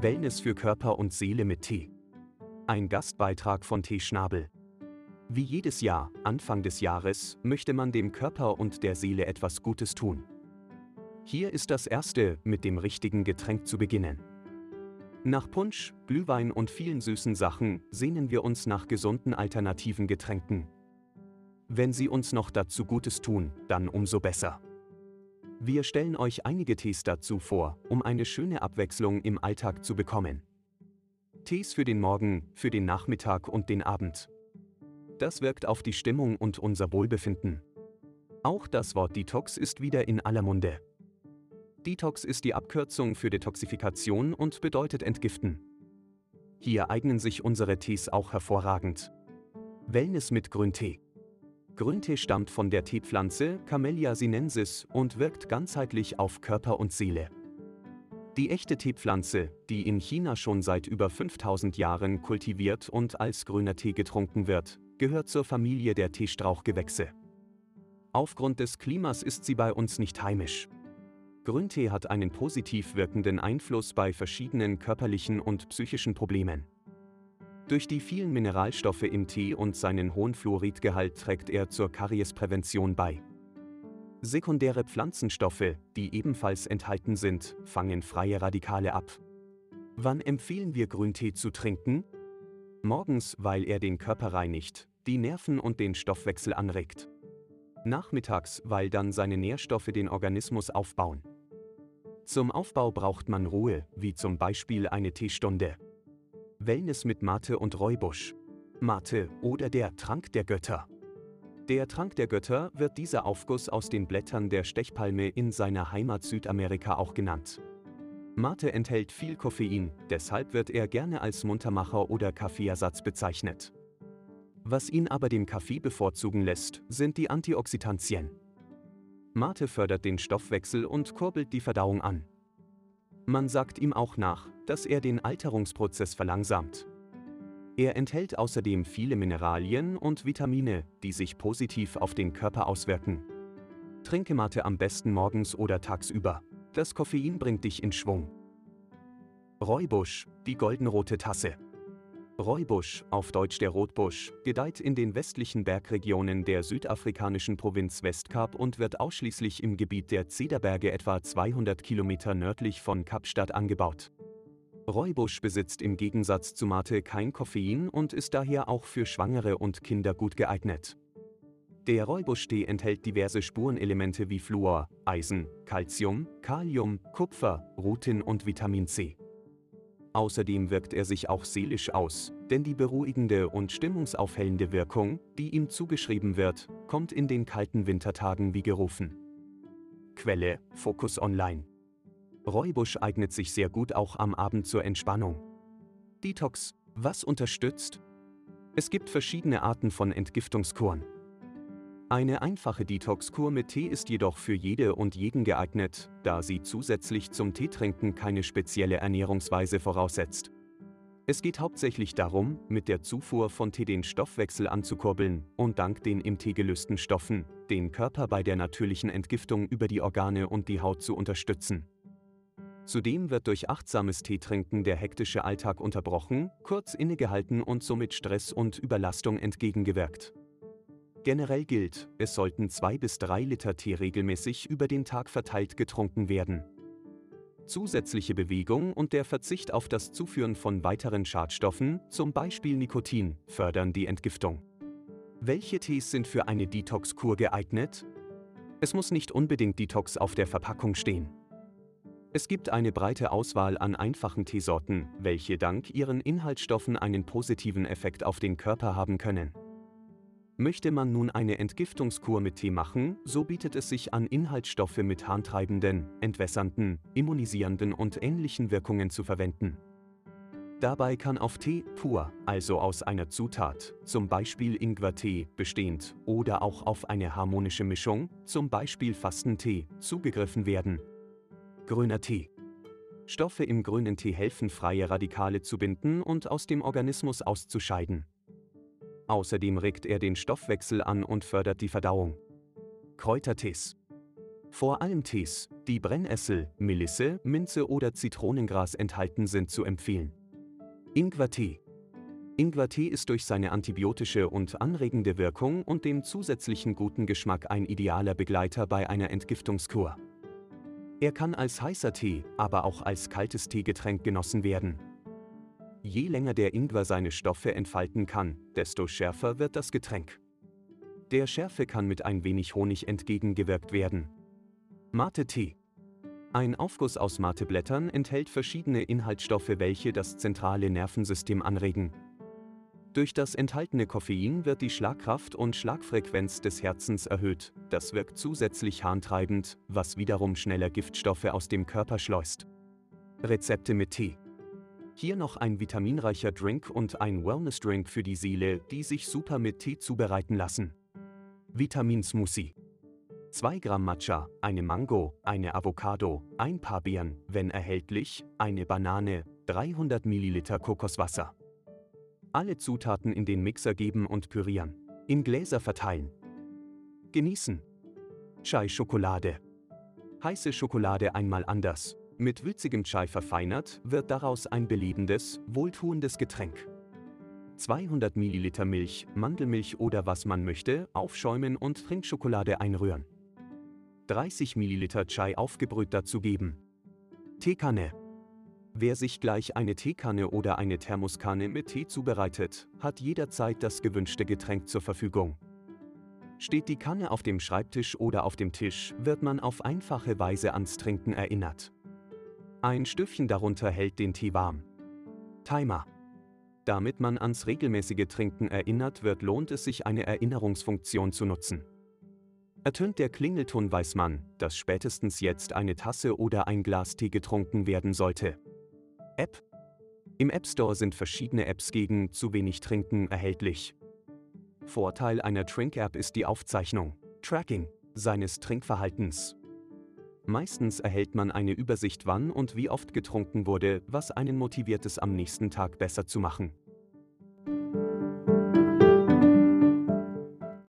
Wellness für Körper und Seele mit Tee. Ein Gastbeitrag von Tee Schnabel. Wie jedes Jahr, Anfang des Jahres, möchte man dem Körper und der Seele etwas Gutes tun. Hier ist das erste, mit dem richtigen Getränk zu beginnen. Nach Punsch, Glühwein und vielen süßen Sachen sehnen wir uns nach gesunden alternativen Getränken. Wenn sie uns noch dazu Gutes tun, dann umso besser. Wir stellen euch einige Tees dazu vor, um eine schöne Abwechslung im Alltag zu bekommen. Tees für den Morgen, für den Nachmittag und den Abend. Das wirkt auf die Stimmung und unser Wohlbefinden. Auch das Wort Detox ist wieder in aller Munde. Detox ist die Abkürzung für Detoxifikation und bedeutet entgiften. Hier eignen sich unsere Tees auch hervorragend. Wellness mit Grüntee. Grüntee stammt von der Teepflanze Camellia sinensis und wirkt ganzheitlich auf Körper und Seele. Die echte Teepflanze, die in China schon seit über 5000 Jahren kultiviert und als grüner Tee getrunken wird, gehört zur Familie der Teestrauchgewächse. Aufgrund des Klimas ist sie bei uns nicht heimisch. Grüntee hat einen positiv wirkenden Einfluss bei verschiedenen körperlichen und psychischen Problemen. Durch die vielen Mineralstoffe im Tee und seinen hohen Fluoridgehalt trägt er zur Kariesprävention bei. Sekundäre Pflanzenstoffe, die ebenfalls enthalten sind, fangen freie Radikale ab. Wann empfehlen wir Grüntee zu trinken? Morgens, weil er den Körper reinigt, die Nerven und den Stoffwechsel anregt. Nachmittags, weil dann seine Nährstoffe den Organismus aufbauen. Zum Aufbau braucht man Ruhe, wie zum Beispiel eine Teestunde. Wellness mit Mate und Räubusch. Mate oder der Trank der Götter. Der Trank der Götter wird dieser Aufguss aus den Blättern der Stechpalme in seiner Heimat Südamerika auch genannt. Mate enthält viel Koffein, deshalb wird er gerne als Muntermacher oder Kaffeeersatz bezeichnet. Was ihn aber dem Kaffee bevorzugen lässt, sind die Antioxidantien. Mate fördert den Stoffwechsel und kurbelt die Verdauung an. Man sagt ihm auch nach, dass er den Alterungsprozess verlangsamt. Er enthält außerdem viele Mineralien und Vitamine, die sich positiv auf den Körper auswirken. Trinke Mate am besten morgens oder tagsüber. Das Koffein bringt dich in Schwung. Räubusch, die goldenrote Tasse. Räubusch, auf Deutsch der Rotbusch, gedeiht in den westlichen Bergregionen der südafrikanischen Provinz Westkap und wird ausschließlich im Gebiet der Zederberge etwa 200 Kilometer nördlich von Kapstadt angebaut. Räubusch besitzt im Gegensatz zu Mate kein Koffein und ist daher auch für Schwangere und Kinder gut geeignet. Der Räubusch-Tee enthält diverse Spurenelemente wie Fluor, Eisen, Calcium, Kalium, Kupfer, Rutin und Vitamin C. Außerdem wirkt er sich auch seelisch aus, denn die beruhigende und stimmungsaufhellende Wirkung, die ihm zugeschrieben wird, kommt in den kalten Wintertagen wie gerufen. Quelle Focus Online Räubusch eignet sich sehr gut auch am Abend zur Entspannung. Detox, was unterstützt? Es gibt verschiedene Arten von Entgiftungskuren. Eine einfache Detox-Kur mit Tee ist jedoch für jede und jeden geeignet, da sie zusätzlich zum Teetrinken keine spezielle Ernährungsweise voraussetzt. Es geht hauptsächlich darum, mit der Zufuhr von Tee den Stoffwechsel anzukurbeln und dank den im Tee gelösten Stoffen den Körper bei der natürlichen Entgiftung über die Organe und die Haut zu unterstützen. Zudem wird durch achtsames Teetrinken der hektische Alltag unterbrochen, kurz innegehalten und somit Stress und Überlastung entgegengewirkt. Generell gilt, es sollten zwei bis drei Liter Tee regelmäßig über den Tag verteilt getrunken werden. Zusätzliche Bewegung und der Verzicht auf das Zuführen von weiteren Schadstoffen, zum Beispiel Nikotin, fördern die Entgiftung. Welche Tees sind für eine Detox-Kur geeignet? Es muss nicht unbedingt Detox auf der Verpackung stehen. Es gibt eine breite Auswahl an einfachen Teesorten, welche dank ihren Inhaltsstoffen einen positiven Effekt auf den Körper haben können. Möchte man nun eine Entgiftungskur mit Tee machen, so bietet es sich an, Inhaltsstoffe mit harntreibenden, entwässernden, immunisierenden und ähnlichen Wirkungen zu verwenden. Dabei kann auf Tee pur, also aus einer Zutat, zum Beispiel Ingwertee, bestehend, oder auch auf eine harmonische Mischung, zum Beispiel Fastentee, zugegriffen werden. Grüner Tee. Stoffe im grünen Tee helfen, freie Radikale zu binden und aus dem Organismus auszuscheiden. Außerdem regt er den Stoffwechsel an und fördert die Verdauung. Kräutertees. Vor allem Tees, die Brennessel, Melisse, Minze oder Zitronengras enthalten sind zu empfehlen. Ingwertee. Ingwertee ist durch seine antibiotische und anregende Wirkung und den zusätzlichen guten Geschmack ein idealer Begleiter bei einer Entgiftungskur. Er kann als heißer Tee, aber auch als kaltes Teegetränk genossen werden. Je länger der Ingwer seine Stoffe entfalten kann, desto schärfer wird das Getränk. Der Schärfe kann mit ein wenig Honig entgegengewirkt werden. Mate-Tee. Ein Aufguss aus Mateblättern enthält verschiedene Inhaltsstoffe, welche das zentrale Nervensystem anregen. Durch das enthaltene Koffein wird die Schlagkraft und Schlagfrequenz des Herzens erhöht. Das wirkt zusätzlich harntreibend, was wiederum schneller Giftstoffe aus dem Körper schleust. Rezepte mit Tee. Hier noch ein vitaminreicher Drink und ein Wellness-Drink für die Seele, die sich super mit Tee zubereiten lassen. Vitaminsmoothie. 2 Gramm Matcha, eine Mango, eine Avocado, ein paar Beeren, wenn erhältlich, eine Banane, 300 Milliliter Kokoswasser. Alle Zutaten in den Mixer geben und pürieren. In Gläser verteilen. Genießen. Chai-Schokolade. Heiße Schokolade einmal anders. Mit würzigem Chai verfeinert, wird daraus ein belebendes, wohltuendes Getränk. 200 Milliliter Milch, Mandelmilch oder was man möchte, aufschäumen und Trinkschokolade einrühren. 30 Milliliter Chai aufgebrüht dazugeben. Teekanne. Wer sich gleich eine Teekanne oder eine Thermoskanne mit Tee zubereitet, hat jederzeit das gewünschte Getränk zur Verfügung. Steht die Kanne auf dem Schreibtisch oder auf dem Tisch, wird man auf einfache Weise ans Trinken erinnert. Ein Stüffchen darunter hält den Tee warm. Timer. Damit man ans regelmäßige Trinken erinnert wird, lohnt es sich eine Erinnerungsfunktion zu nutzen. Ertönt der Klingelton, weiß man, dass spätestens jetzt eine Tasse oder ein Glas Tee getrunken werden sollte. App. Im App Store sind verschiedene Apps gegen zu wenig Trinken erhältlich. Vorteil einer Trink-App ist die Aufzeichnung, Tracking seines Trinkverhaltens. Meistens erhält man eine Übersicht, wann und wie oft getrunken wurde, was einen motiviert es am nächsten Tag besser zu machen.